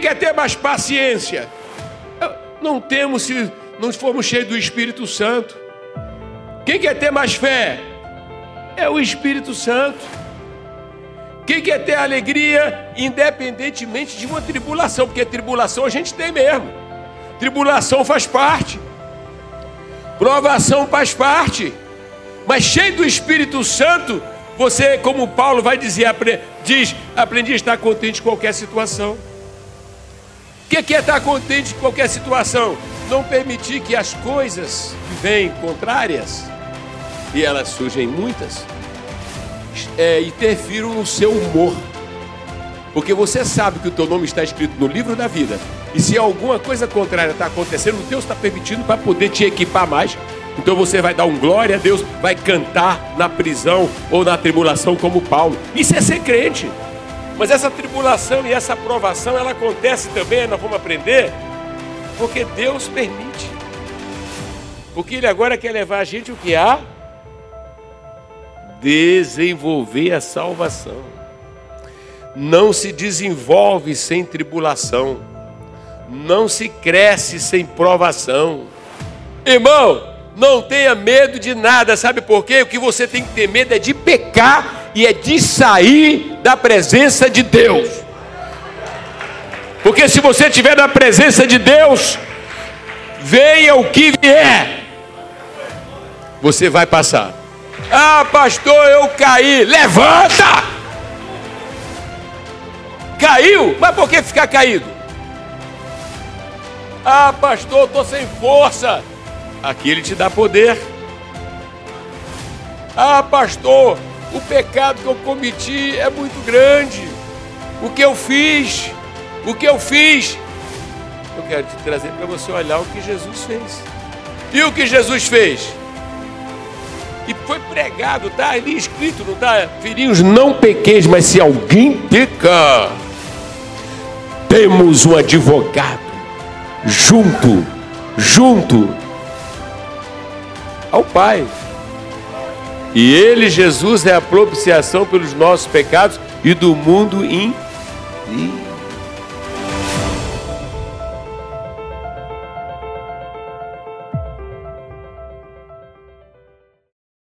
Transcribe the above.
Quer ter mais paciência? Não temos se não formos cheios do Espírito Santo. Quem quer ter mais fé? É o Espírito Santo. Quem quer ter alegria, independentemente de uma tribulação, porque tribulação a gente tem mesmo. Tribulação faz parte. Provação faz parte. Mas cheio do Espírito Santo, você, como Paulo vai dizer, diz, aprendi a estar contente em qualquer situação. O que é estar contente em qualquer situação? Não permitir que as coisas que vêm contrárias, e elas surgem muitas, é, interfiram no seu humor. Porque você sabe que o teu nome está escrito no livro da vida. E se alguma coisa contrária está acontecendo, Deus está permitindo para poder te equipar mais. Então você vai dar um glória a Deus, vai cantar na prisão ou na tribulação como Paulo. Isso é ser crente. Mas essa tribulação e essa provação, ela acontece também, nós vamos aprender, porque Deus permite. Porque Ele agora quer levar a gente o que há? Desenvolver a salvação. Não se desenvolve sem tribulação. Não se cresce sem provação. Irmão, não tenha medo de nada, sabe por quê? O que você tem que ter medo é de pecar e é de sair da presença de Deus. Porque se você estiver na presença de Deus, venha o que vier, você vai passar. Ah, pastor, eu caí. Levanta! Caiu? Mas por que ficar caído? Ah, pastor, estou sem força. Aqui ele te dá poder. Ah, pastor, o pecado que eu cometi é muito grande. O que eu fiz? O que eu fiz? Eu quero te trazer para você olhar o que Jesus fez. E o que Jesus fez? E foi pregado, tá ali escrito, não tá? Filhinhos, não pequeis, mas se alguém pecar, temos um advogado junto, junto ao Pai. E Ele, Jesus, é a propiciação pelos nossos pecados e do mundo inteiro.